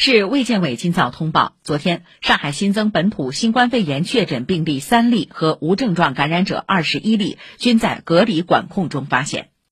市卫健委今早通报昨天上海新增本土新冠肺炎确诊病例三例和无症状感染者二十一例均在隔离管控中发现。